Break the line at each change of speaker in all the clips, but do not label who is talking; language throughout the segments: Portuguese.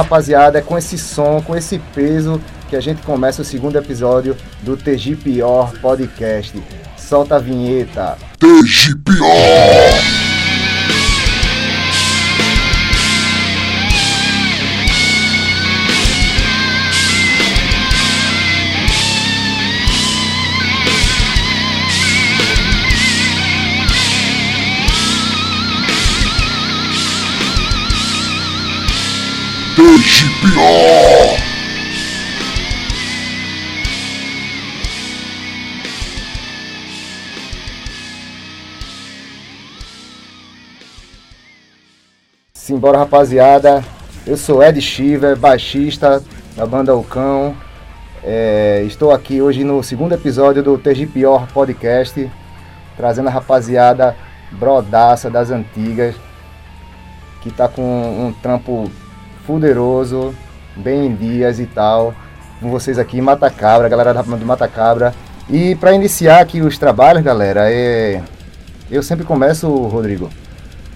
Rapaziada, é com esse som, com esse peso que a gente começa o segundo episódio do TG Pior Podcast. Solta a vinheta.
TG Pior!
Simbora, rapaziada. Eu sou Ed Shiver, baixista da banda O Cão. É, estou aqui hoje no segundo episódio do TG Pior Podcast, trazendo a rapaziada brodaça das antigas, que tá com um trampo fuderoso, bem em dias e tal. Com vocês aqui Mata Cabra, galera do Mata Cabra. E para iniciar aqui os trabalhos, galera, é... eu sempre começo, Rodrigo,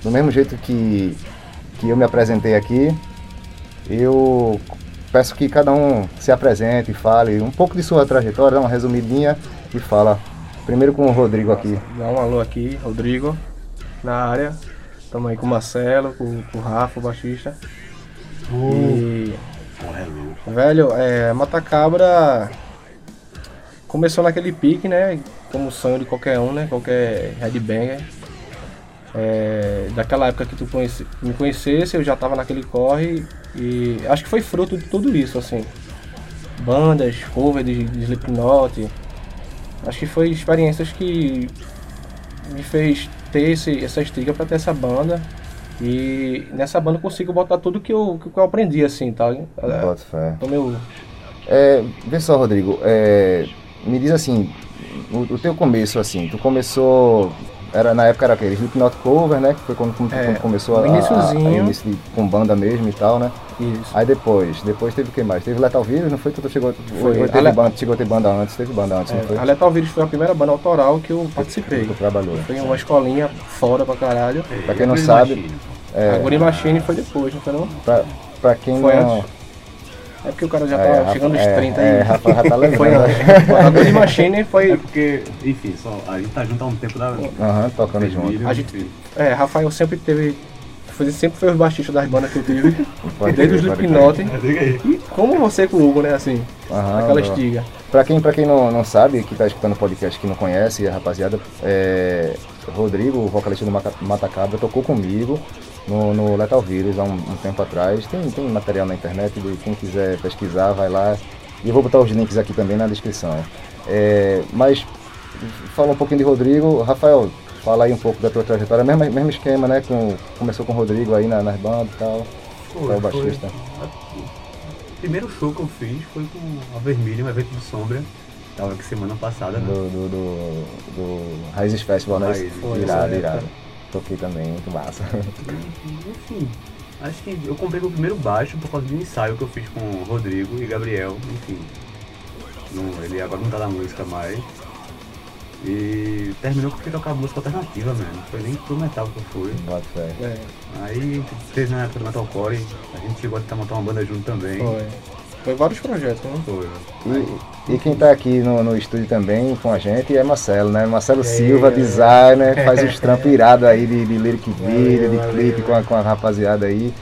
do mesmo jeito que que eu me apresentei aqui. Eu peço que cada um se apresente e fale um pouco de sua trajetória, dá uma resumidinha e fala. Primeiro com o Rodrigo aqui.
Dá um alô aqui, Rodrigo, na área. Estamos aí com o Marcelo, com, com o Rafa, o baixista. E. Velho, é, Matacabra começou naquele pique, né? Como sonho de qualquer um, né? Qualquer headbanger. É, daquela época que tu conhece, me conhecesse, eu já tava naquele corre e acho que foi fruto de tudo isso, assim. Bandas, cover de, de Slipknot. Acho que foi experiências que me fez ter esse, essa estriga para ter essa banda. E nessa banda eu consigo botar tudo que eu, que eu aprendi, assim, tá?
Bota fé.
Então, meu,
É, vê só, Rodrigo, é, me diz assim, o, o teu começo, assim, tu começou, era, na época era aquele Slipknot Cover, né, que foi quando, quando,
É,
quando começou a, a,
iniciozinho.
a início de- com banda mesmo e tal, né,
isso.
aí depois, depois teve o que mais? Teve Lethal Vírus, não foi que tu chegou,
Foi.
teve
Ale-
banda, chegou a ter banda antes, teve banda antes, não foi?
É, a Lethal Vírus foi a primeira banda autoral que eu participei.
Tu trabalhou.
Foi uma escolinha foda pra caralho.
Pra quem não sabe,
A Guri Machine foi depois, não foi não?
pra, pra quem
Foi
não...
antes. É porque o cara já
É,
tá
Rafa-
chegando aos
é,
30
é,
aí.
Rafa já tá lembrando.
Foi. A Guri Machine
É
foi.
porque, enfim, só, a gente tá junto há um tempo da.
Aham, tocando junto.
A gente-. É, Rafael sempre teve. foi- Sempre foi o baixista das bandas que eu tive.
Pode
Desde o Slipknot.
Mas diga aí.
E como você com o Hugo, né? Assim,
Aham,
aquela
boa.
estiga.
Pra quem, pra quem não, não sabe, que tá escutando o podcast que não conhece, a rapaziada, é, Rodrigo, o vocalista do Matacabra, tocou comigo no, no Lethal Vírus há um, um tempo atrás. Tem, tem material na internet, de quem quiser pesquisar, vai lá. E eu vou botar os links aqui também na descrição. É, mas, fala um pouquinho de Rodrigo. Rafael, fala aí um pouco da tua trajetória. Mesmo, mesmo esquema, né? Com, começou com o Rodrigo aí na, nas bandas e tal.
Foi,
É o baixista.
foi. O primeiro show que eu fiz foi com a Vermelho, um evento do Sombra. Tava aqui semana passada, né?
do, do, do, do Raízes Festival, né?
Raízes,
foi,
irado,
foi,
irado. Toquei também, muito massa.
Enfim, acho que eu comprei meu primeiro baixo por causa de um ensaio que eu fiz com o Rodrigo e Gabriel, enfim. Não, ele agora não tá na música mais. E terminou porque tocava música alternativa mesmo. Foi nem pro metal que eu fui.
Bota fé.
É,
Aí teve na época do Metalcore, a gente chegou a tentar montar uma banda junto também.
foi. Foi vários projetos, né?
Foi.
E, e quem tá aqui no, no estúdio também com a gente é Marcelo, né? Marcelo
É.
Silva, designer, faz uns trampos irados aí de, de lyric video, de clipe com a, com a rapaziada aí.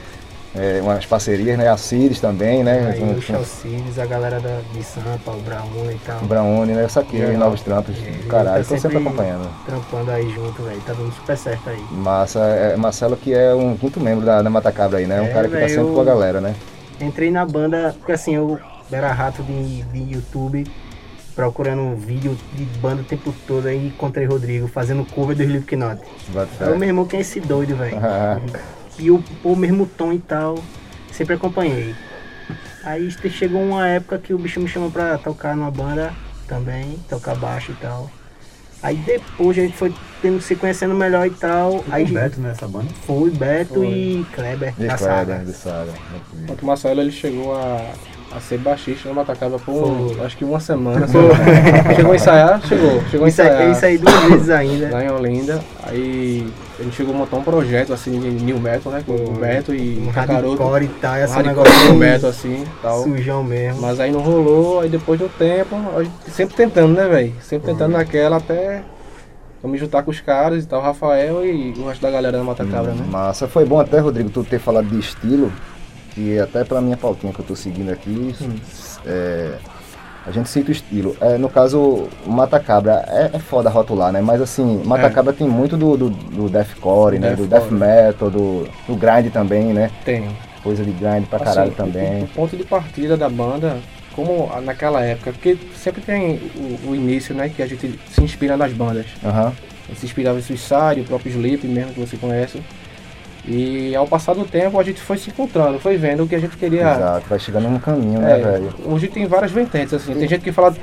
É, umas parcerias, né? A Cires também, né?
Aí
Com,
o
com
Chalcides, a galera da, de Sampa, o Brauna e tal.
o Braune, né? Eu saquei
Legal.
novos trampos
É,
do caralho,
ele tá
tô sempre
sempre-
acompanhando.
Trampando aí junto, velho. Tá dando super certo aí.
Massa, é, Marcelo que é um quinto membro da, da Matacabra aí, né? Um
É,
cara que tá sempre
eu-
com a galera, né?
Entrei na banda, porque assim, eu era rato de, de YouTube, procurando um vídeo de banda o tempo todo, aí encontrei Rodrigo fazendo cover do Slipknot. Aí o meu irmão, quem é esse doido, velho? E o, o mesmo tom e tal, sempre acompanhei. Aí chegou uma época que o bicho me chamou pra tocar numa banda também, tocar baixo e tal. Aí depois a gente foi tendo, se conhecendo melhor e tal.
Aí
Aí
o Beto nessa banda.
foi Beto
Foi.
e Kleber
de
da
saga,
saga.
de saga.
Enquanto o Marcelo ele chegou a, a ser baixista no Matacaba por um- acho que uma semana. chegou a ensaiar? Chegou. Chegou a ensaiar.
aí duas vezes ainda.
Lá em Olinda. Aí a gente chegou a montar um projeto assim de new metal, né? Com o Beto e
Um
o Cacaroto.
e tal,
Um
esse
hardcore
negócio
new metal assim tal.
sujão mesmo.
Mas aí não rolou, aí depois do tempo, a gente sempre tentando, né, velho? Sempre tentando naquela até eu me juntar com os caras e tal, o Rafael e o resto da galera da Mata Cabra, né?
Massa. Foi bom até, Rodrigo, tu ter falado de estilo, que até pela minha pautinha que eu tô seguindo aqui, é, a gente cita o estilo. É, no caso, o Mata Cabra é, é foda rotular, né? Mas assim, Mata
É.
Cabra tem muito do, do, do deathcore, né? Do death metal, do, do grind também, né?
Tem.
Coisa de grind pra
Assim,
caralho
o-
também.
O, ponto de partida da banda, como naquela época, porque sempre tem o, o início, né, que a gente se inspira nas bandas. Gente se inspirava em Suicide, o próprio Sleep mesmo, que você conhece. E ao passar do tempo a gente foi se encontrando, foi vendo o que a gente queria.
Exato, vai chegando num caminho, né,
É,
velho?
hoje tem várias vertentes, assim. Tem gente que fala,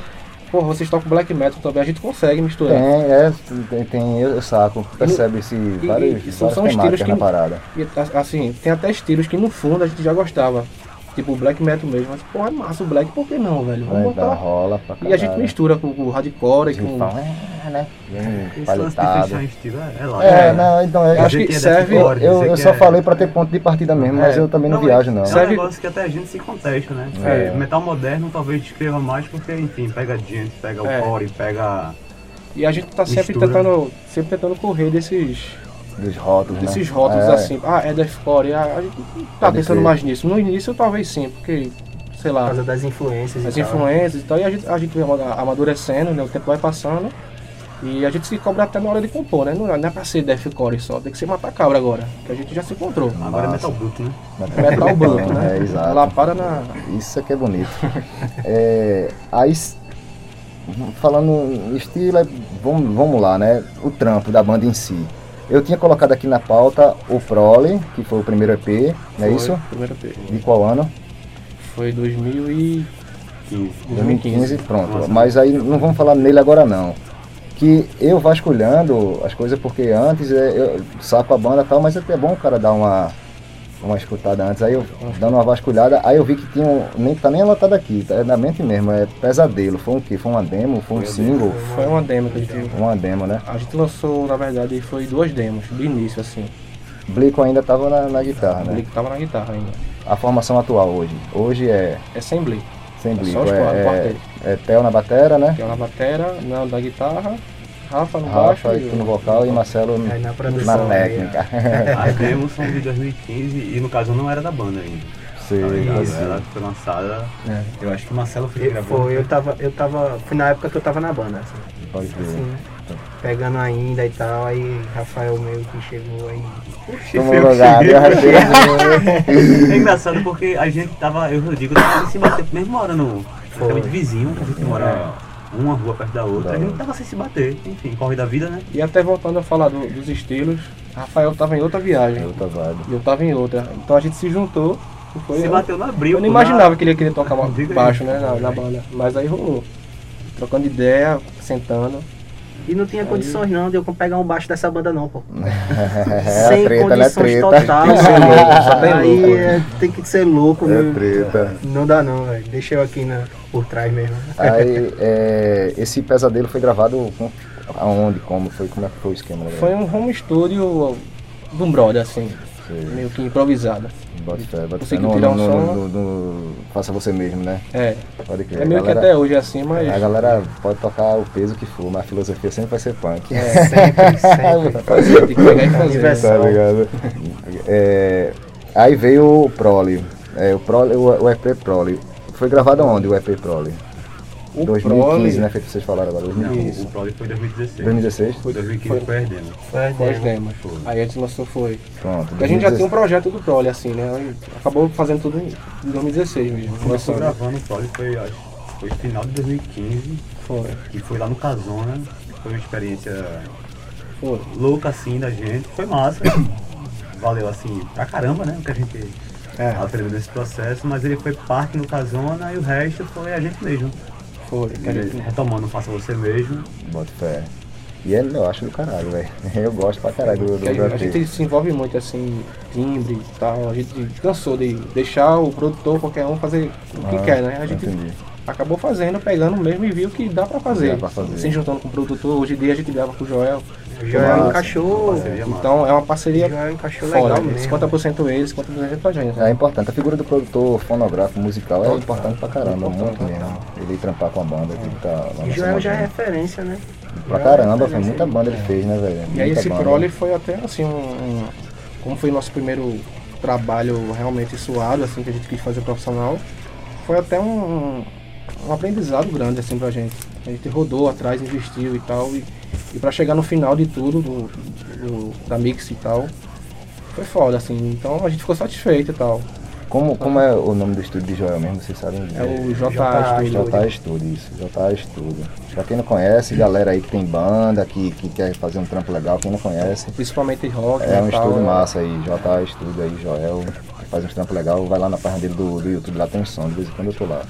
porra, vocês tocam black metal também, a gente consegue
Tem,
misturar.
é, tem, tem eu, saco, percebe-se várias,
e são-
várias
são estilos que-
na parada.
E assim, tem até estilos que no fundo a gente já gostava. Tipo o black metal mesmo. Mas, pô, é massa o black, por que não, velho? Vamos
Vai
botar.
rola pra
E a gente mistura com o hardcore e
Eles
com.
falam, é, né? Bem
estilo é, é lá.
É,
É.
não, então é,
Eu acho que serve.
eu, eu
que
só
é-
falei pra ter ponto de partida mesmo, mas
É.
eu também não,
Não,
viajo não.
É
Serve-
um negócio que até a gente se contesta, né?
É.
É, Metal moderno talvez descreva mais porque, enfim, pega gente, pega
É.
o core, pega.
E a gente tá sempre
Mistura.
tentando. Sempre tentando correr desses.
Dos rótulos,
desses
né?
rótulos
É,
assim. Ah, é deathcore. Ah, a gente não tá
Pode
pensando
crer.
mais nisso. No início talvez sim, porque, sei
Por
lá,
causa das influências
as
e tal.
influências e tal, e a gente, a gente vem ama- amadurecendo, né? O tempo vai passando. E a gente se cobra até na hora de compor, né? Não, não é pra ser deathcore só, tem que ser matar cabra agora. Que a gente já se encontrou.
Agora é metal bruto, né?
Metal bruto, né?
É, exato.
Ela para na.
Isso é que é bonito. É, aí, falando em estilo, é- vamos, vamos lá, né? O trampo da banda em si. Eu tinha colocado aqui na pauta o Prole, que foi o primeiro EP, não é
Foi,
isso?
Primeira P.
De qual ano?
Foi 2000 e...
15.
2015, pronto.
Nossa.
Mas aí não vamos falar nele agora não. Que eu vasculhando as coisas porque antes é, eu saco a banda e tal, mas é até bom o cara dar uma, uma escutada antes. Aí eu dando uma vasculhada, aí eu vi que tinha um. Nem, tá nem anotado aqui, tá, é na mente mesmo, é pesadelo. Foi um quê? Foi uma demo? Foi um single?
Foi uma demo que a gente...
Uma demo, né?
A gente lançou, na verdade, foi duas demos, do início, assim.
Blico ainda tava na, na guitarra, né?
que tava na guitarra ainda.
A formação atual hoje. Hoje é
É sem Blake.
sem
É
Blico. É, é,
quarteto.
é Theo na batera, né?
Que é na batera, na da guitarra, Rafa no baixo
Rafa
e
no vocal e Marcelo
Aí na
na
produção.
técnica.
As demos são de 2015 e no caso eu não era da banda ainda. Tá
sei.
Ela foi lançada.
É.
Eu acho que o Marcelo foi
Eu, foi, eu tava, eu tava, foi na época que eu tava na banda, assim,
Pode crer.
assim, né? Pegando ainda e tal, aí Rafael meio que chegou aí.
Tomou lugar,
É engraçado porque a gente tava, eu o Rodrigo, tava se bater, mesmo morando praticamente vizinho, a gente mora uma rua perto da outra, a gente tava sem se bater, enfim, corre da vida, né?
E até voltando a falar do- dos estilos, Rafael tava em outra viagem.
Outra vibe.
E eu tava em outra. Então a gente se juntou. e Foi
Se bateu no abril.
Eu não imaginava
na-
que ele ia querer tocar baixo, né, na, na banda. Mas aí rolou. Trocando ideia, sentando.
E não tinha condições não de eu pegar um baixo dessa banda não, pô.
É
Sem
a treta, né?
condições
Treta.
total.
Tem que ser louco, só tem
aí
louco.
é, tem que ser louco,
É treta.
Não dá não, velho. Deixa eu aqui na, por trás mesmo.
Aí, é, esse pesadelo foi gravado com, aonde, como foi, como é que foi o esquema? né?
Foi um home studio de um brother, assim,
Sei.
meio que improvisado.
Bota fé, bota fé. No,
tirar um
no,
som?
no- no- faça você mesmo, né?
É.
Pode crer.
É meio
a
que
galera,
até hoje é assim, mas.
A galera pode tocar o peso que for, mas a filosofia sempre vai ser punk.
É,
Sempre, sempre.
fazer, tem que pegar e fazer.
Tá ligado? É, aí veio o Prole. É, o, Prole o, o EP Prole. Foi gravado onde o EP Prole?
O
2015,
Prole
né? Feito vocês falaram agora.
Não,
2015.
o Prole foi em 2016.
2016?
Foi 2015 foi as demos.
Foi
Foi as
demo.
demos. Aí a gente lançou foi.
Pronto.
Porque a gente já tinha
2016.
um projeto do Prole, assim, né? Acabou fazendo tudo em 2016 mesmo.
Começou gravando o Prole foi, acho, foi final de 2015
Foi.
e foi lá no Casona. Foi uma experiência
Foi.
louca assim da gente. Foi massa. Valeu assim pra caramba, né? O que a gente
É,
aprendeu nesse processo, mas ele foi parte no Casona e o resto foi a gente mesmo.
Foi. A gente-
Retomando Faça Você Mesmo.
Bota fé.
E é, eu acho do caralho, velho. Eu gosto pra caralho do, do
a, a
grafite.
gente se envolve muito assim, timbre e tal. A gente cansou de deixar o produtor, qualquer um, fazer o que
Ah,
quer, né? A gente
Entendi.
acabou fazendo, pegando mesmo e viu que dá pra fazer.
Dá pra fazer.
Se juntando com o produtor, hoje em dia a gente grava com o Joel.
Joel
Massa.
encaixou.
Então é uma parceria
Joel encaixou
foda.
legal mesmo.
50% eles, 50% pra gente.
É
né?
importante, a figura do produtor fonográfico musical é
Total.
importante pra caramba,
Total,
muito mesmo. Ele trampar com a banda, que tá
E Joel já é referência, né?
Pra
Joel é
caramba, foi muita banda ele fez, né, velho?
E aí esse
banda.
prole foi até assim um, um- Como foi nosso primeiro trabalho realmente suado, assim, que a gente quis fazer profissional, foi até um, um aprendizado grande assim pra gente. A gente rodou atrás, investiu e tal. E, e pra chegar no final de tudo, do, do- da mix e tal, foi foda, assim. Então a gente ficou satisfeito e tal.
Como, como é o nome do estúdio de Joel mesmo, vocês sabem?
É o
JA
JA Studio.
JA Studio, isso, JA Studio. Pra quem não conhece, galera aí que tem banda, que, que quer fazer um trampo legal, quem não conhece,
Principalmente rock.
é um
tal,
estúdio massa aí, JA Studio aí, Joel, que faz uns trampos legal, vai lá na página dele do, do YouTube, lá tem som, de vez em quando eu tô lá.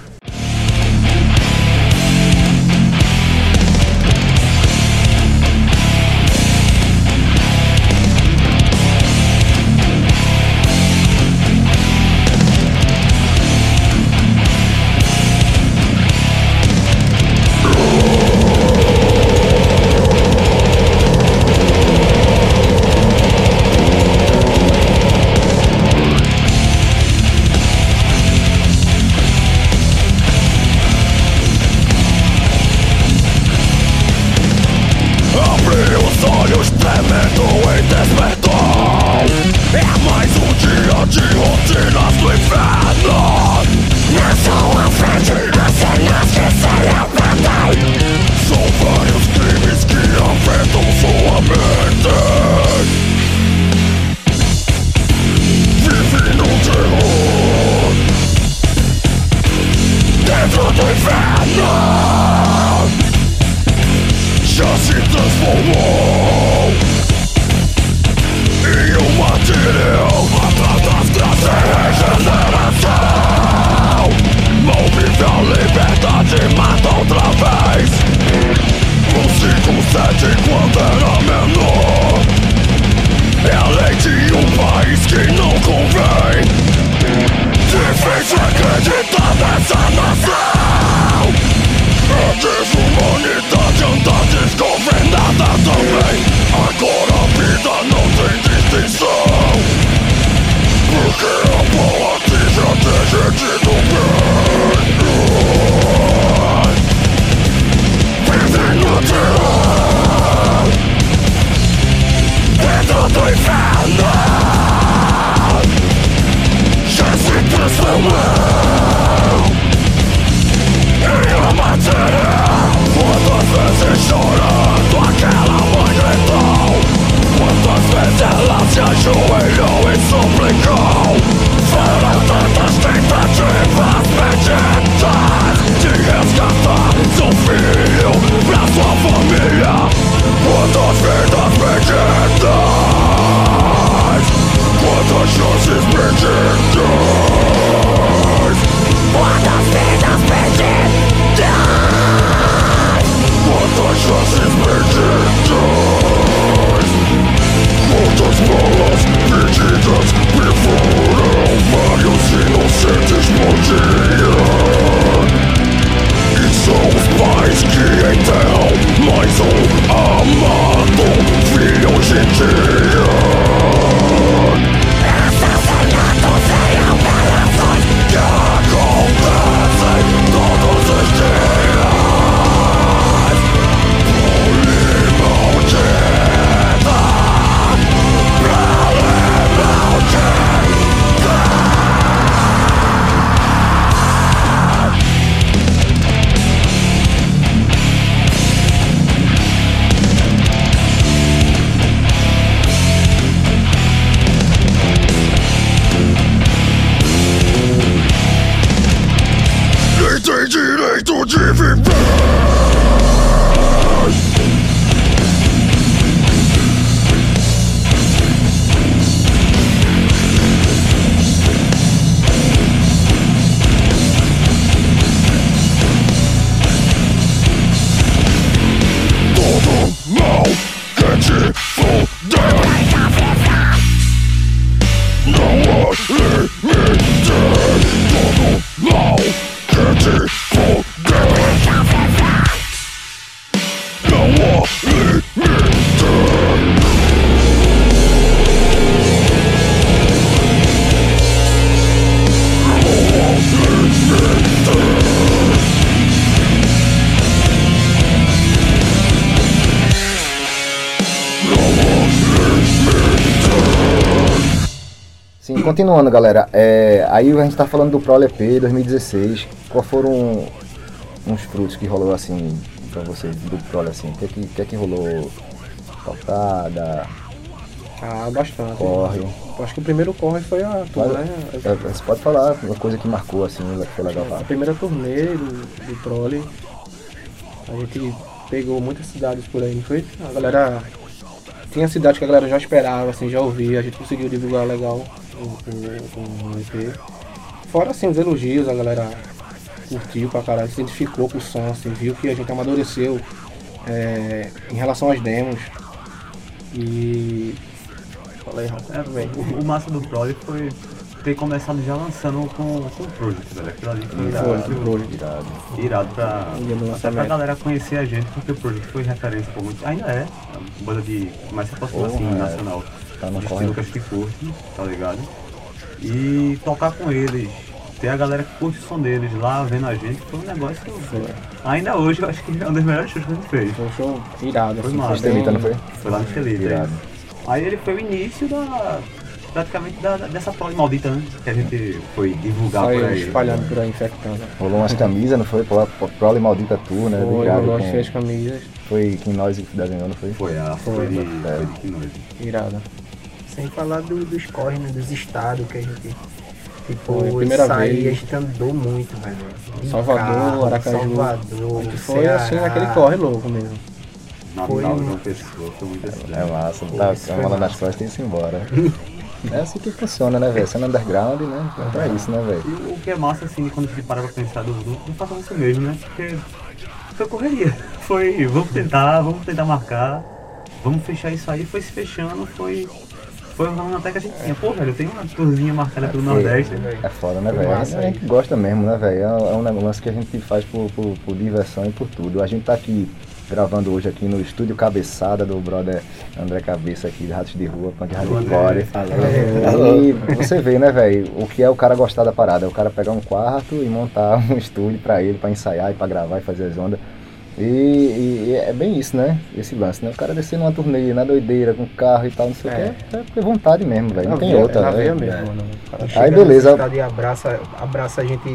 Continuando, galera. É, aí a gente tá falando do Pro LP 2016. Qual foram uns frutos que rolou assim pra vocês do Pro assim? O que é que, que, é que rolou? Tocada,
Ah, bastante.
corre.
Acho que o primeiro corre foi a
Mas-
né?
É, Você pode falar uma coisa que marcou assim, que foi legal
A primeira turnê do, do Trolley, a gente pegou muitas cidades por aí, não foi? A galera. Tinha cidades que a galera já esperava, assim, já ouvia, a gente conseguiu divulgar legal o, EP. Fora assim, os elogios, a galera curtiu pra caralho, se identificou com o som, assim, viu que a gente amadureceu é, em relação às demos. E. Falei,
É, o, massa do Prole foi ter começado já lançando com, com o Project, velho. Aquilo ali foi irado,
Project.
Irado.
irado pra, até pra galera conhecer a gente, porque o Project foi referência por muito. Ainda é, a banda de mais se aproxima assim,
é. Tá no
de
corre.
Lucas que curte, tá ligado? E tocar com eles, ter a galera que curte o som deles lá vendo a gente, foi um negócio. Ainda hoje eu acho que é um dos melhores shows que a gente fez.
Foi um show irado,
Foi
assim,
massa.
Estelita, não foi?
Foi lá no Estelita.
Irado.
Aí ele foi o início da. praticamente da, dessa prole maldita, né? Que a gente foi divulgar por
Saiu
aí.
espalhando por aí, infectando.
Rolou umas camisas, não foi? Pro- pro- Prole Maldita Tour, né?
Foi,
Obrigado.
nós
com-
fez camisas,
Foi quem nós desenhou, não foi?
Foi a foi, de, foi de que noite.
irada.
Sem falar do, dos corre, né? Dos estados que a gente. Tipo,
Foi a primeira
sair,
vez.
a gente andou muito, velho. De
Salvador, Aracaju.
Salvador,
Foi assim,
Ceará.
naquele corre louco mesmo.
Natal,
Foi-
João Pessoa, foi muito assim.
É massa, tá com a
foi
mala nas costas e ir embora. É assim que funciona, né, velho? Sendo underground, né? É pra isso, né, velho?
E o que é massa, assim, quando a gente para pra pensar do grupo, não faça isso mesmo, né? Porque foi correria. Foi, vamos tentar, vamos tentar marcar, vamos fechar isso aí, foi se fechando, foi. Foi rolando até que a gente tinha. Pô, velho, eu tenho uma tourzinha marcada pelo Nordeste.
É foda, né,
Foi
velho?
massa
A gente gosta mesmo, né, velho? É é um negócio que a gente faz por, por, por diversão e por tudo. A gente tá aqui gravando hoje aqui no estúdio Cabeçada do brother André Cabeça aqui, de Ratos de Rua, Punk Hardcore. E você vê, né, velho, o que é o cara gostar da parada. É o cara pegar um quarto e montar um estúdio pra ele, pra ensaiar e pra gravar e fazer as ondas. E, e- e é bem isso, né? Esse lance, né? O cara descer numa turnê, na doideira, com carro e tal, não sei o
É.
que. É por vontade mesmo, velho. Não tem
veia-
outra,
na
né?
veia mesmo,
Chega
Aí, beleza.
abraça, abraça a gente.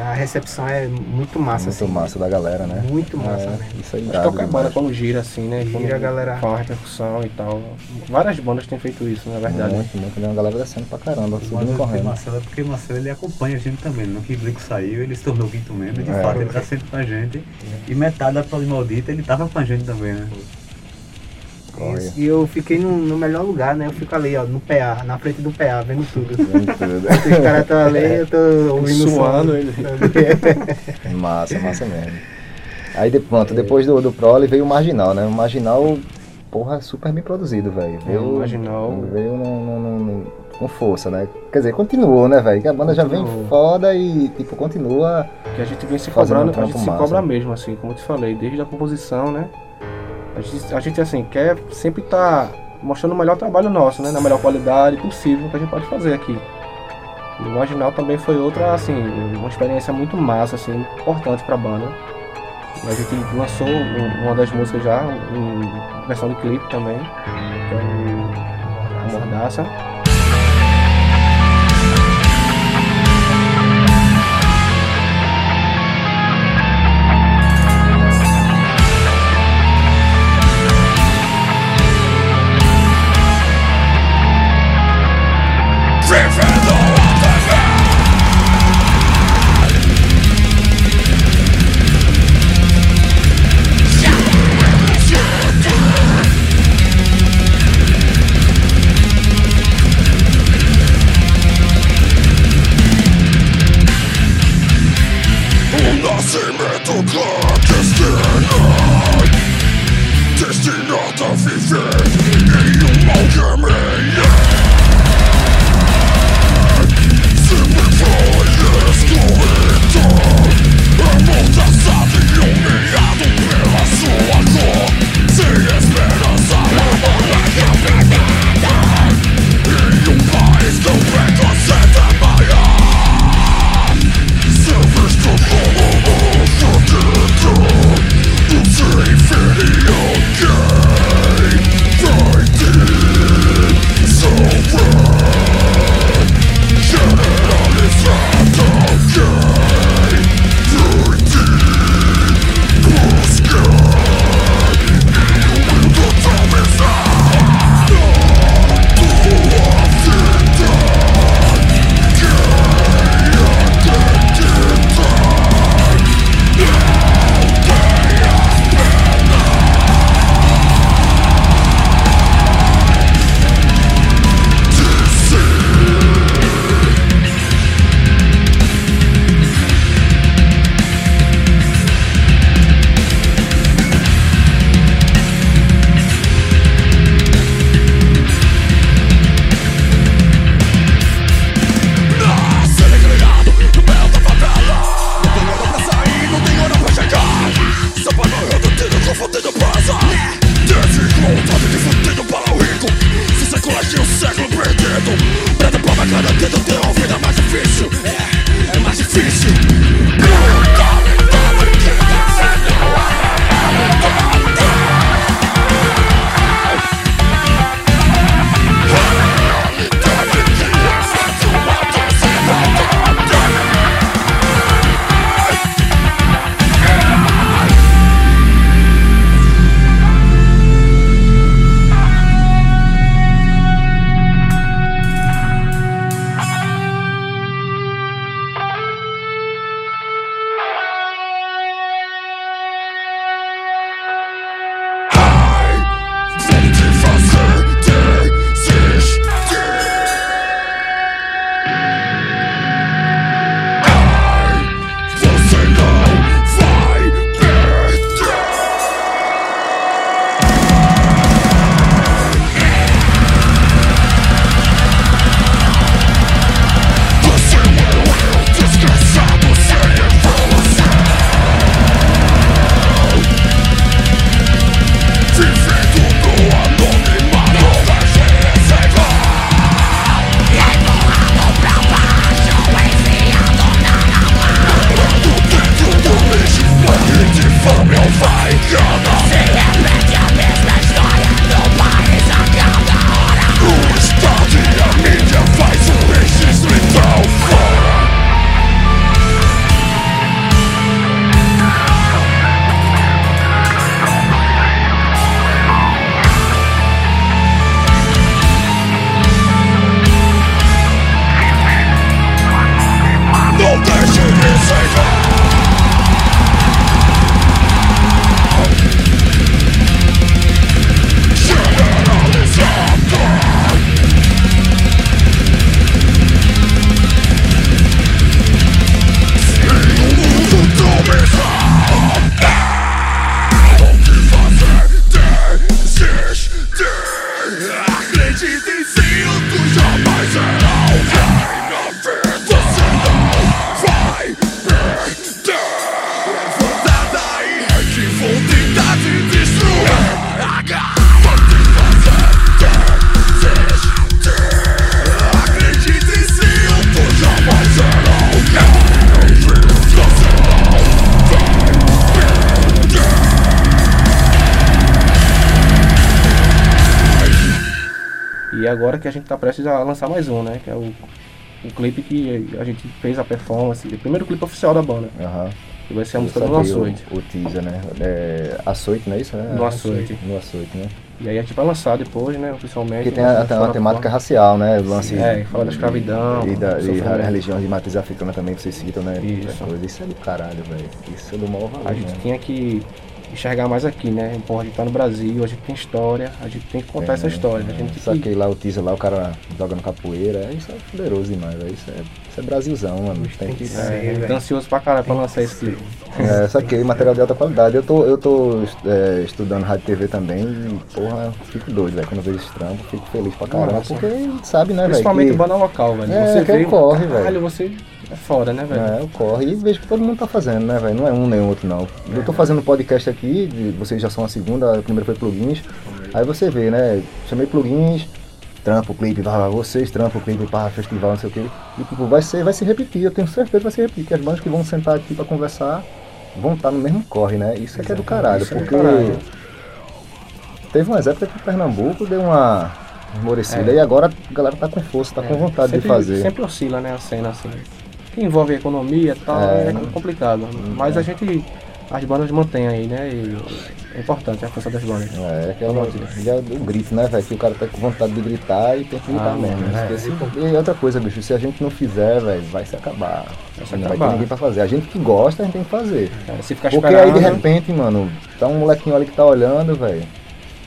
A recepção é muito massa,
Muito
assim.
massa da galera, né?
Muito massa
É,
mesmo.
isso aí
qualquer
demais.
banda quando gira assim, né?
Gira,
quando
a galera-
Faz uma repercussão e tal. Várias bandas têm feito isso, na verdade.
Muito, muito, né? A galera descendo pra caramba, subindo correndo.
Marcelo é porque Marcelo ele acompanha a gente também. No que Blico saiu, ele se tornou quinto membro. De
É.
fato, ele tá sempre com a gente. E metade da Prole Maldita ele tava com a gente também, né?
Isso, E eu fiquei no, no melhor lugar, né? Eu fico ali, ó, no PA, na frente do PA, vendo tudo.
Vendo tudo.
Os caras estão ali, eu tô ouvindo.
Suando, ele-
massa, massa mesmo. Aí de, pronto, depois do, do Prole veio o Marginal, né? O Marginal, porra, super bem produzido, velho.
É,
Veio,
o Marginal-
Veio no- no- no- no- com força, né? Quer dizer, continuou, né, velho? Que a banda já vem
Continuou.
foda e, tipo, continua.
Que a gente vem se
Fazendo um
cobrando, a gente se
massa.
cobra mesmo, assim, como eu te falei, desde a composição, né? A gente, a gente assim, quer sempre estar mostrando o melhor trabalho nosso, né? Na melhor qualidade possível que a gente pode fazer aqui. E o Marginal também foi outra, assim, uma experiência muito massa, assim, importante pra banda. A gente lançou um- uma das músicas já, em versão de clipe também, que é o Mordaça. Free, agora que a gente tá prestes a lançar mais um, né? Que é o, o clipe que a gente fez a performance, o primeiro clipe oficial da banda.
Aham.
Que vai ser a música do Açoite.
O, o teaser, né? É, açoite, não é isso? né?
No Açoite.
No açoite, né?
E aí a gente vai lançar depois, né? Oficialmente.
Porque tem a, uma temática racial, né? O lance
É, fala da escravidão,
E da e a religião de matriz africana também que vocês citam, né?
Isso.
Coisa. Isso é do caralho, velho. Isso é do maior valor.
A gente
né?
tinha que enxergar mais aqui, né? Porra, a gente tá no Brasil, a gente tem história, a gente tem que contar essa história. A gente tem que...
Lá o teaser lá, o cara jogando capoeira. é, Isso é poderoso demais, velho. Isso é, isso é Brasilzão, mano. Tem que.
É, a gente tá ansioso pra caralho pra lançar esse clipe.
É, saquei, material de alta qualidade. Eu tô, eu tô é, estudando rádio e TV também e, porra, fico doido, velho. Quando eu vejo esse trampo, fico feliz pra caramba.
Nossa.
Porque sabe, né, velho?
Principalmente
que-
banda local, velho.
É,
você
que é
vê,
o corre, velho.
caralho, você é foda, né, velho?
É, ocorre. E vejo que todo mundo tá fazendo, né, velho? Não é um nem outro, não. Eu tô fazendo podcast aqui, vocês já são a segunda, a primeira foi plugins. Aí você vê, né? Chamei plugins, trampo, clipe, vai, vocês trampam, clipe, para festival, não sei o quê. E tipo, vai, ser, vai se repetir, eu tenho certeza que vai se repetir. Que as bandas que vão sentar aqui pra conversar vão estar no mesmo corre, né? Isso é que é do caralho,
Isso é do
porque
caralho.
teve umas épocas que o Pernambuco deu uma esmorecida
É.
e agora a galera tá com força, tá com vontade
sempre,
de fazer.
Sempre oscila, né, a cena assim. Que envolve economia e tal,
É,
é, complicado. Mas a gente, as bandas mantêm aí, né? E é importante a força das bandas.
É, que é uma, já o grito, né, velho? Que o cara tá com vontade de gritar e tem que gritar
Ah,
mesmo. né?
é.
Se- e outra coisa, bicho, se a gente não fizer, velho, vai se acabar.
se
não vai
acabar.
ter ninguém pra fazer. A gente que gosta, a gente tem que fazer.
É, se ficar
Porque aí de repente, mano, tá um molequinho ali que tá olhando, velho.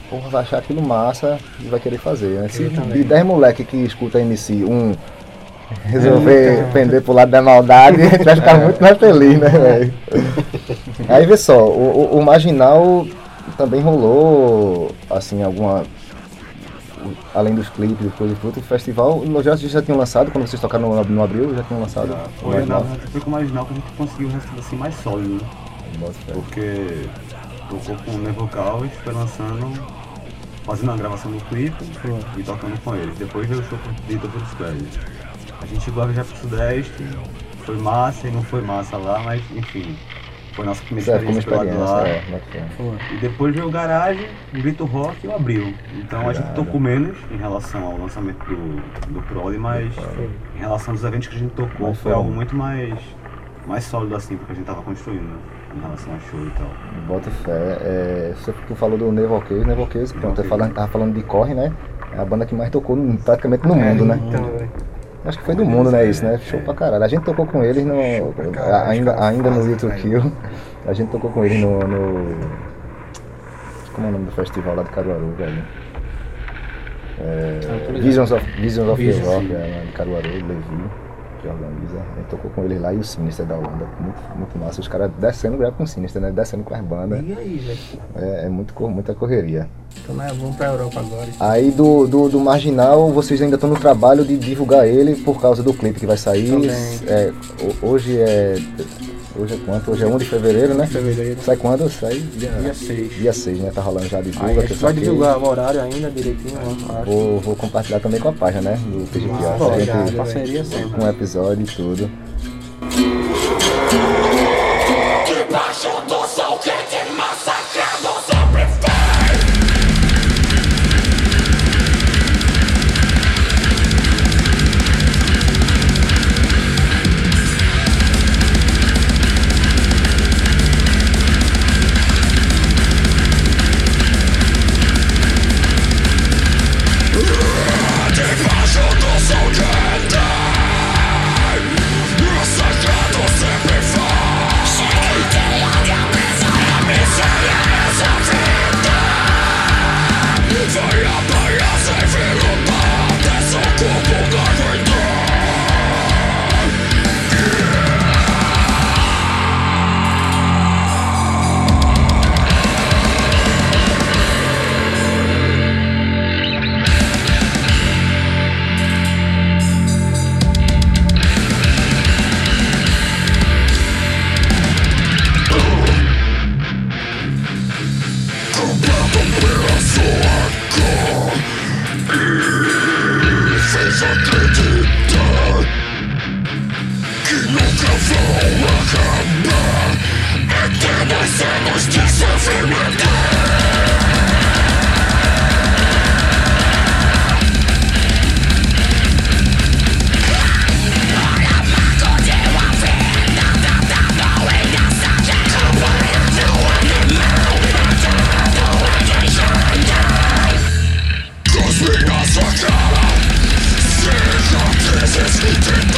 Porra, vai achar aquilo massa e vai querer fazer. Né? Se de 10 moleque que escuta MC, um resolver pender pro lado da maldade, a gente vai ficar muito mais feliz, né, velho? Aí vê só, o, o, o Marginal também rolou, assim, alguma. Além dos clipes coisa e tudo, o festival, o já, já tinham lançado, quando vocês tocaram no, no Abril, já tinham lançado. o
Foi, na, foi com o Marginal que a gente conseguiu um resultado assim mais sólido, né? Porque tocou com o Nevo Calves, foi lançando, fazendo a gravação do clipe e tocando com eles. Depois veio o show com Dita pelos Pés. A gente chegou a viajar pro Sudeste, foi massa e não foi massa lá, mas enfim, foi nossa primeira
como
experiência lá.
é.
E depois veio o Garage, o Grito Rock e o Abril. Então a gente tocou menos em relação ao lançamento do, do Prole, mas em relação aos eventos que a gente tocou
Mas
foi
foi-
algo muito mais, mais sólido assim, porque a gente tava construindo né, em relação a show e tal.
Bota fé. É, você tu falou do Neval Case, Neval Case, pronto, eu
Case.
falando, tava falando de Corre, né? É a banda que mais tocou praticamente no mundo, né?
Então.
Acho que foi do mundo, né? Isso, né? Show pra caralho. A gente tocou com eles no. ainda ainda no Little Kill. A gente tocou com eles no. no como é o nome do festival lá de Caruaru, velho? É, Visions of, Visions of the
Visions,
Rock,
sim.
é, de Caruaru, Levi, que organiza. A gente tocou com eles lá e o Sinister da Holanda. Muito, muito massa. Os caras descendo grava com o Sinister, né? Descendo com as bandas.
E aí, velho?
É, é muito, muita correria.
Então nós vamos pra Europa agora.
Aí do, do, do Marginal, vocês ainda estão no trabalho de divulgar ele por causa do clipe que vai sair. É, ho- hoje é. Hoje é quanto? Hoje é 1 de fevereiro, né?
Fevereiro.
Sai quando? Sai dia,
Dia 6.
dia 6, né? Tá rolando já divulga.
Aí a gente vai divulgar o horário ainda direitinho, acho.
Vou, vou compartilhar também com a página, né? Do TGPA.
Ah,
gente,
parceria sempre.
um episódio e tudo.
Porra,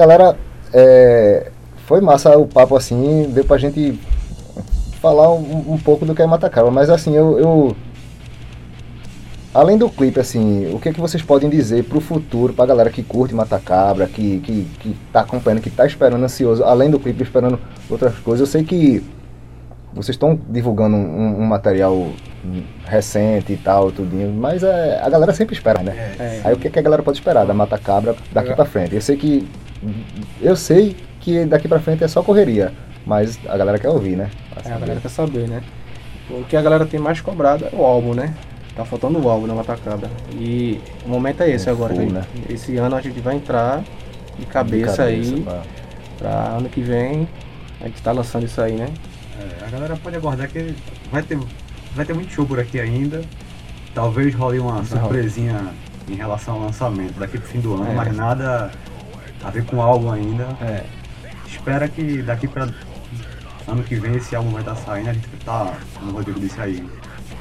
galera, é, foi massa o papo assim, deu pra gente falar um, um pouco do que é Matacaba, mas assim, eu, eu- Além do clipe, assim, o que, é que vocês podem dizer pro futuro, pra galera que curte Matacabra, que, que, que tá acompanhando, que tá esperando ansioso, além do clipe, esperando outras coisas, eu sei que vocês estão divulgando um, um material recente e tal, tudinho, mas é, a galera sempre espera, né?
É.
Aí o que, que a galera pode esperar da Mata Cabra daqui
É.
pra frente? Eu sei que. Eu sei que daqui pra frente é só correria, mas a galera quer ouvir, né?
É, a galera quer saber, né? O que a galera tem mais cobrado é o álbum, né? Tá faltando o álbum na Matacabra. E o momento é esse
Um
agora.
full, né?
Esse ano a gente vai entrar de cabeça,
De
aí
pra-
pra ano que vem. A gente tá lançando isso aí, né?
É, a galera pode aguardar que vai ter, vai ter muito show por aqui ainda. Talvez role uma
rola.
surpresinha em relação ao lançamento daqui pro fim do ano,
É.
mas nada a ver com o álbum ainda.
É.
Espera que daqui pra ano que vem esse álbum vai estar saindo, a gente tá, como o Rodrigo disse aí,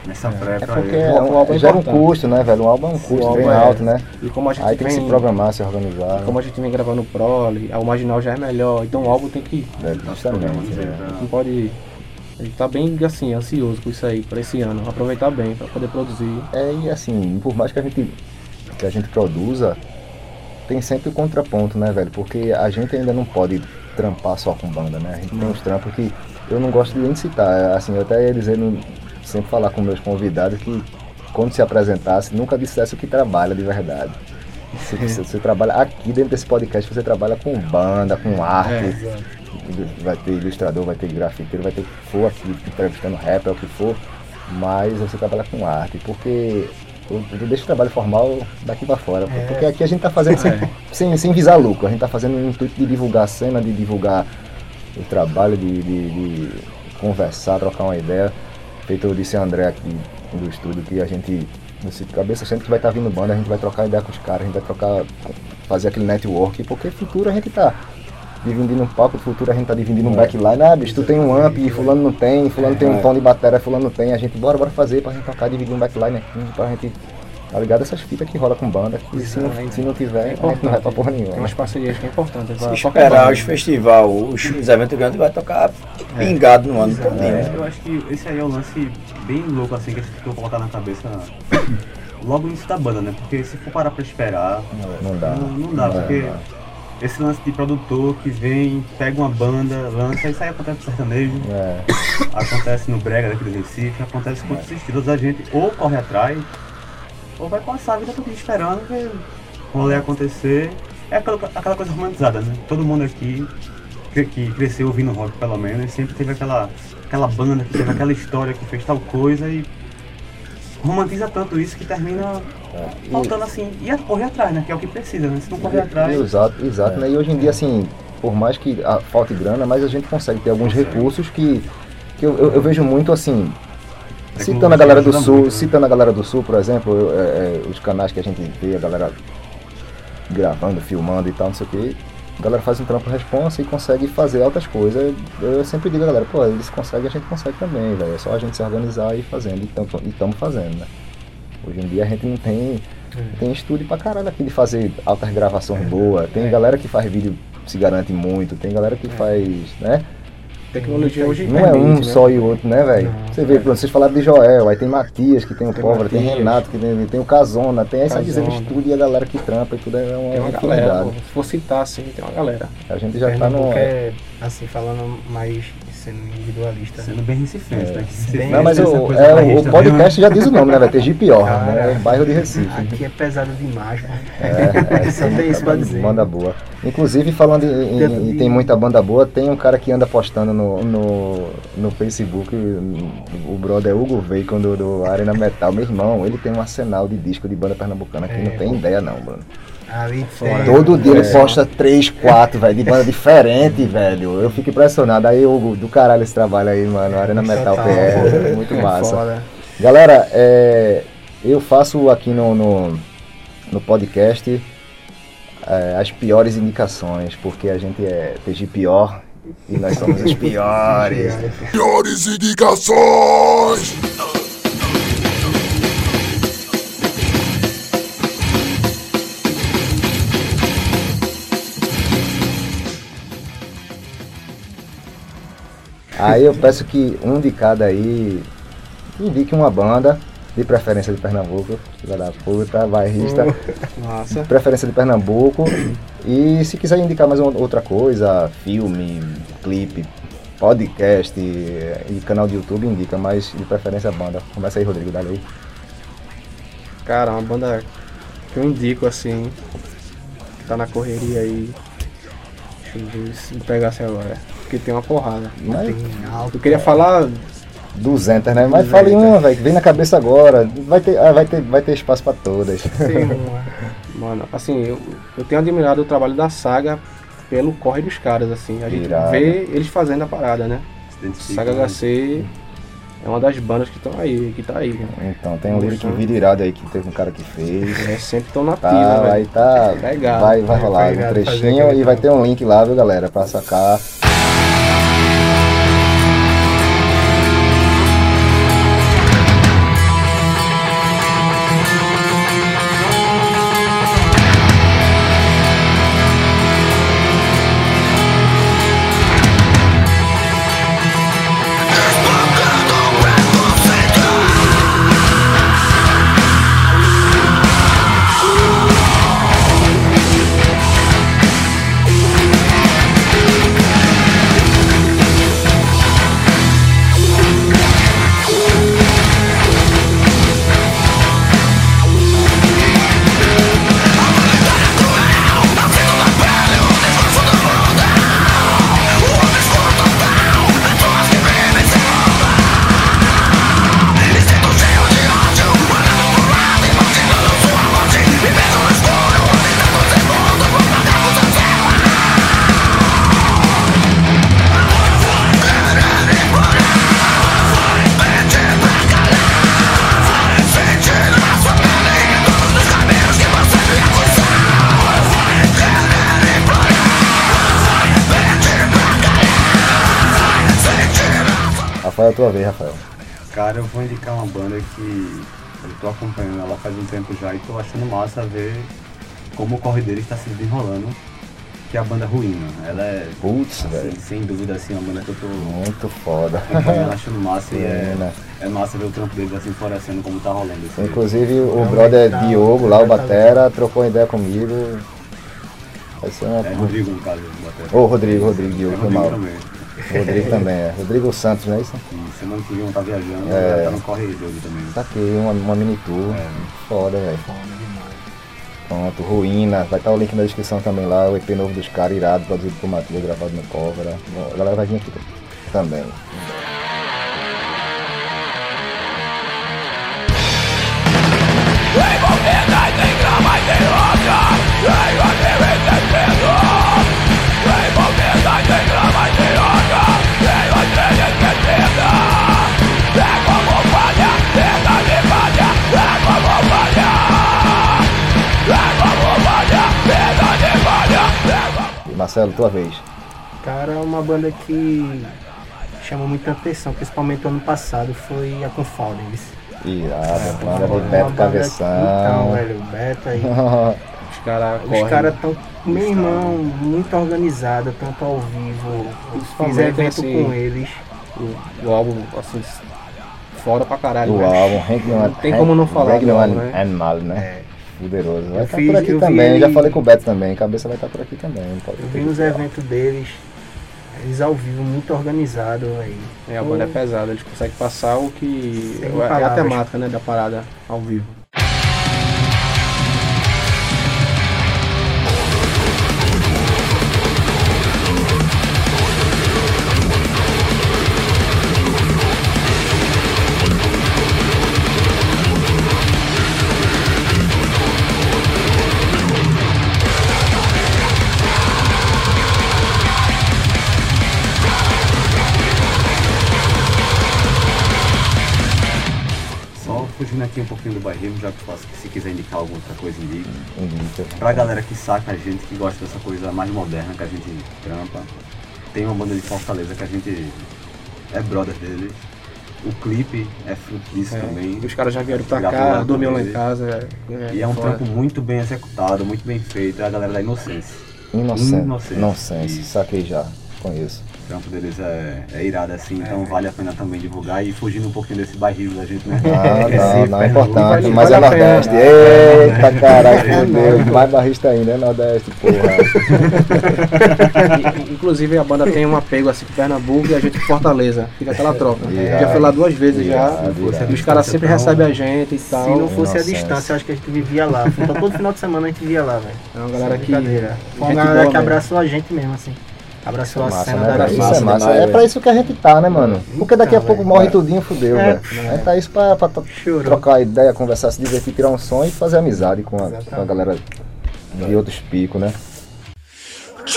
nessa pré
É
pra
porque
ele.
é um,
O álbum é
gera um custo, né, velho? Um álbum é um custo
álbum
bem
é-
alto, né?
E como a gente
Aí tem que se programar, se organizar.
Como a gente vem gravando o Prole, a- o marginal já é melhor, então o álbum tem que.
É,
Tá
justamente.
programando,
é.
Não pode. A gente tá bem assim, ansioso com isso aí, pra esse ano. Aproveitar bem, pra poder produzir.
É, e assim, por mais que a gente, que a gente produza, tem sempre o contraponto, né, velho? Porque a gente ainda não pode trampar só com banda, né? A gente tem uns trampos que eu não gosto de nem citar. Assim, eu até ia dizer, sempre falar com meus convidados que quando se apresentasse, nunca dissesse o que trabalha de verdade. Se você, você trabalha aqui dentro desse podcast, você trabalha com banda, com arte, vai ter ilustrador, vai ter grafiteiro, vai ter o que for aqui, entrevistando rap, é o que for, mas você trabalha com arte, porque eu, eu deixo o trabalho formal daqui pra fora,
É.
porque aqui a gente tá fazendo sem, sem, sem visar lucro, a gente tá fazendo no intuito de divulgar a cena, de divulgar o trabalho, de, de- de conversar, trocar uma ideia. Feito eu disse a André aqui do estúdio que a gente, nesse cabeça sempre que vai estar vindo banda, a gente vai trocar ideia com os caras, a gente vai trocar, fazer aquele network, porque futuro a gente tá dividindo um palco, futuro a gente tá dividindo um backline, ah, bicho, tu tem um amp, e fulano não tem, fulano tem um tom de bateria, fulano não tem, a gente bora, bora fazer pra gente tocar, dividir um backline aqui, pra gente, tá ligado? Essas fitas que rola com banda, que se não, se não tiver, a gente não vai pra porra nenhuma.
Tem umas parcerias que é importante.
Se esperar os festivais, os, os eventos grandes, vai tocar pingado no ano todo.
É, Eu acho que esse aí é o lance bem louco assim que a gente tentou colocar na cabeça logo no início da banda, né? Porque se for parar pra esperar,
Não dá.
não, não dá, porque esse lance de produtor que vem, pega uma banda, lança, isso aí acontece no sertanejo,
É,
acontece no Brega daqui do Recife, acontece com outros estilos, a gente ou corre atrás, ou vai passar a vida toda esperando ver o rolê acontecer. É aquela, aquela coisa romantizada, né? Todo mundo aqui que, que cresceu ouvindo rock pelo menos, sempre teve aquela, aquela banda que teve aquela história que fez tal coisa e romantiza tanto isso que termina faltando assim, e a- correr atrás, né? Que é o que precisa, né? Se não correr atrás.
Exato, exato, né? E hoje em dia, assim, por mais que a- falte grana, mas a gente consegue ter alguns recursos que, que eu, eu- eu vejo muito assim. Citando a galera do Sul,
né?
citando a galera do Sul, por exemplo, eu- é, é, os canais que a gente vê, a galera gravando, filmando e tal, não sei o que, a galera faz um trampo responsa e consegue fazer altas coisas. Eu sempre digo a galera, pô, eles conseguem, a gente consegue também, velho. É só a gente se organizar e ir fazendo, e estamos fazendo, né? Hoje em dia a gente não tem, tem estúdio pra caralho aqui de fazer altas gravações boas. Tem galera que faz vídeo se garante muito, tem galera que faz, né?
Tecnologia hoje
Não é um
né?
só e o outro, né, velho? Você vê, pronto, vocês falaram de Joel, aí tem Matias, que tem o
Tem
Pobre, tem
Matias.
Renato, que tem, tem o Casona, tem essa dizendo
Casona.
estúdio e a galera que trampa e tudo é uma,
Tem uma galera, pô. se for citar assim, tem uma galera.
A gente já tá no.
Pernambuco é, assim, falando mais sendo individualista.
Sendo bem recifense, né? Que
Bem-
Não, mas o, é, o- podcast já diz o nome, né, velho? TG Pior, né?
Cara,
É bairro de Recife.
Aqui é pesado demais, mano.
É, é,
Só tem isso pra dizer.
Banda boa. Inclusive, falando em, em- em tem muita banda boa, tem um cara que anda postando no, no, no Facebook, o brother Hugo Bacon do, do Arena Metal. Meu irmão, ele tem um arsenal de disco de banda pernambucana que
É,
não tem ideia não, Bruno.
Ali
Fora.
Todo dia ele
É.
posta três, quatro, velho, de banda diferente, velho. Eu fico impressionado. Aí, Hugo, do caralho esse trabalho aí, mano. Arena Metal
Total.
PR, muito
É
massa.
foda.
Galera, é, eu faço aqui no, no, no podcast é, as piores indicações, porque a gente é TG pior e nós somos os piores.
Piores indicações!
Aí eu peço que um de cada aí indique uma banda, de preferência de Pernambuco, filha da puta, bairrista,
Massa.
preferência de Pernambuco. E se quiser indicar mais uma- outra coisa, filme, clipe, podcast e canal de YouTube, indica, mas de preferência a banda. Começa aí, Rodrigo, dá aí.
Cara, uma banda que eu indico assim, que tá na correria aí. Deixa eu ver se me pegasse agora. Porque tem uma porrada.
Mas
Tem alto.
Eu queria falar
200, né? Mas fale uma, velho, que vem na cabeça agora. Vai ter, ah, vai ter, vai ter espaço pra todas.
Tem uma.
Mano, assim, eu, eu tenho admirado o trabalho da saga pelo corre dos caras, assim. A gente
Irado.
vê eles fazendo a parada, né? Saga
né?
HC é uma das bandas que estão aí, que tá aí, né?
Então, tem um lyric vídeo irado aí que teve um cara que fez.
É, sempre estão na
Tá,
pila,
vai
velho.
tá.
Legal.
Vai, vai
Vai,
rolar
vai
um trechinho e vai ter um link lá, viu, galera? Pra sacar. Tua vez, Rafael.
Cara, eu vou indicar uma banda que eu tô acompanhando ela faz um tempo já e tô achando massa ver como o corre deles tá se desenrolando. Que é a banda Ruína. Ela é,
Putz,
assim,
velho.
sem dúvida, assim, uma banda que eu tô
Muito foda.
acompanhando, achando massa e é, é massa ver o trampo deles assim florescendo como tá rolando. Assim.
Inclusive o brother
tá-
Diogo lá, o
tá
Batera, trocou ideia comigo. Vai ser uma.
É Rodrigo, no caso. Batera.
Ô, Rodrigo, Rodrigo,
É
Diogo, foi
Rodrigo
mal.
também.
Rodrigo também, é. Rodrigo Santos, não é isso?
Semana que vem tá viajando,
É.
tá no corre dele também.
Tá aqui, uma, uma mini tour.
É.
Foda, velho. Pronto, Ruína. Vai estar o link na descrição também lá. O EP novo dos caras, irado, produzido por Matheus, gravado no Cobra. A galera vai vir aqui também. Marcelo, tua vez.
Cara, uma banda que chamou muita atenção, principalmente ano passado, foi a Confoundings.
Irado, banda de Beto
Então,
Cabeção.
velho, o Beto aí.
Os caras
Os caras tão, meu irmão, muito organizado, tanto ao vivo. Fiz evento com eles.
o, o álbum, assim, fora pra caralho. Né?
álbum, Hank
Não tem como não falar álbum, né?
Animal, né?
É,
Poderoso. Vai estar
fiz-
por aqui também. Já
ele-
falei com o Beto também. Cabeça vai estar por aqui também.
eu vi nos eventos deles, eles ao vivo, muito organizado aí.
É, a banda é pesada, eles conseguem passar o que.
Sem
É a temática né, da parada ao vivo.
Do bairrismo, já que faço, se quiser indicar alguma outra coisa.
Indica.
Pra galera que saca a gente, que gosta dessa coisa mais moderna que a gente trampa, tem uma banda de Fortaleza que a gente é brother deles. O clipe é fruto disso
É,
também.
Os caras já vieram pra cá,
lá
dormiu lá em casa. É,
E é um
foda.
trampo muito bem executado, muito bem feito, é a galera da Inocência.
Inocente.
Inocente. Isso.
Saquei já. Conheço.
O trampo deles é, é irado assim, então vale a pena também divulgar e fugindo um pouquinho desse bairrismo da gente, né?
Ah, não, não é importante, mas é
vale a pena.
Nordeste.
É,
Eita
né?
caralho,
É,
fudeu. Mais barrista ainda, é Nordeste, porra.
E- Inclusive a banda tem um apego assim com Pernambuco e a gente com Fortaleza. Fica aquela troca.
Irado.
Já foi lá duas vezes
Irado,
já.
irado.
E os caras sempre recebem a gente e tal.
Se não fosse a
Inocência.
distância, eu acho que a gente vivia lá. Então todo final de semana a gente via lá, velho.
É uma galera que.
uma galera que abraçou a gente mesmo, assim. Abraçou a
Massa,
cena
né,
da?
Isso
massa
é massa.
demais,
É pra isso que a gente tá, né, mano? Porque daqui a pouco morre tudinho, fudeu,
É,
velho. A gente tá isso pra, pra trocar ideia, conversar, se divertir, tirar um som e fazer amizade com a, com a galera de outros picos, né? Pronto,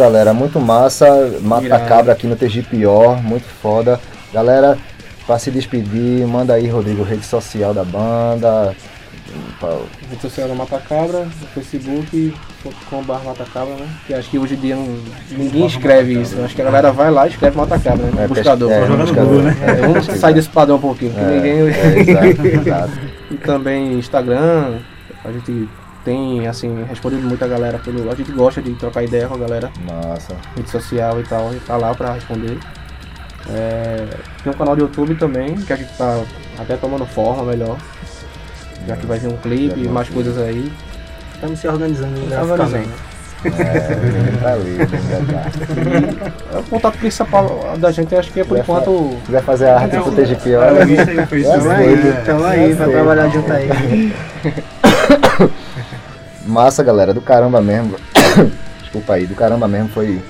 galera, muito massa. Mata
Irado.
cabra aqui no TGPO, muito foda. Galera, pra se despedir, manda aí, Rodrigo, rede social da banda.
Rede social da Mata Cabra, no facebook.com.br Mata Cabra, né? Que acho que hoje em dia não- ninguém escreve isso. né? Acho que a galera vai lá e escreve Mata Cabra, né?
É,
buscador.
é, buscador, né?
É, vamos sair desse padrão um pouquinho, que
É,
ninguém.
é, exato, exato.
E também Instagram, a gente tem, assim, respondido muita galera pelo. A gente gosta de trocar ideia com a galera,
Massa.
rede social e tal, a gente tá lá pra responder. É, tem um canal do YouTube também, que a gente tá até tomando forma melhor. Já que vai vir um clipe e mais coisas aí.
Estamos se organizando
Tá
graficamente.
É, tá né,
É, O contato principal da gente, acho que é por
Vai
enquanto.
Se quiser fazer a arte pro TGPO,
Eu vi isso aí
É,
aí, pra
sei.
trabalhar junto aí.
Massa, galera, do caramba mesmo. Desculpa aí, do caramba mesmo foi.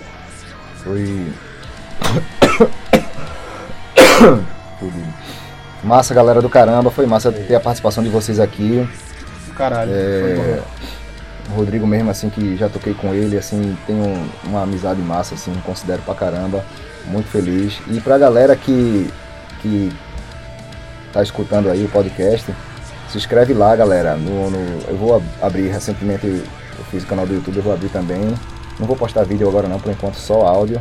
Foi. Massa, galera do caramba, foi massa ter a participação de vocês aqui.
Caralho.
É, o Rodrigo mesmo, assim, que já toquei com ele, assim, tenho uma amizade massa, assim, considero pra caramba. Muito feliz. E pra galera que, que tá escutando aí o podcast, se inscreve lá, galera. No, no- eu vou ab- abrir recentemente, eu fiz o canal do YouTube, eu vou abrir também. Não vou postar vídeo agora não, por enquanto só áudio.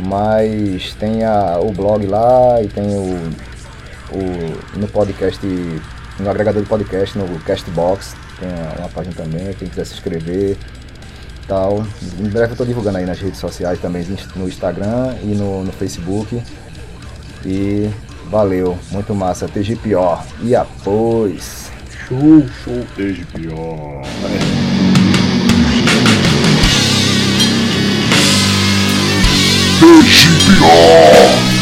Mas tem a- o blog lá e tem o, o no podcast, no agregador de podcast, no Castbox, tem uma, uma página também, quem quiser se inscrever tal. Em breve eu tô divulgando aí nas redes sociais também, no Instagram e no, no Facebook. E valeu, muito massa, TG Pior. E após.
Show.
Show.
Desde pior. Desde pior.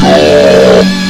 Desde pior.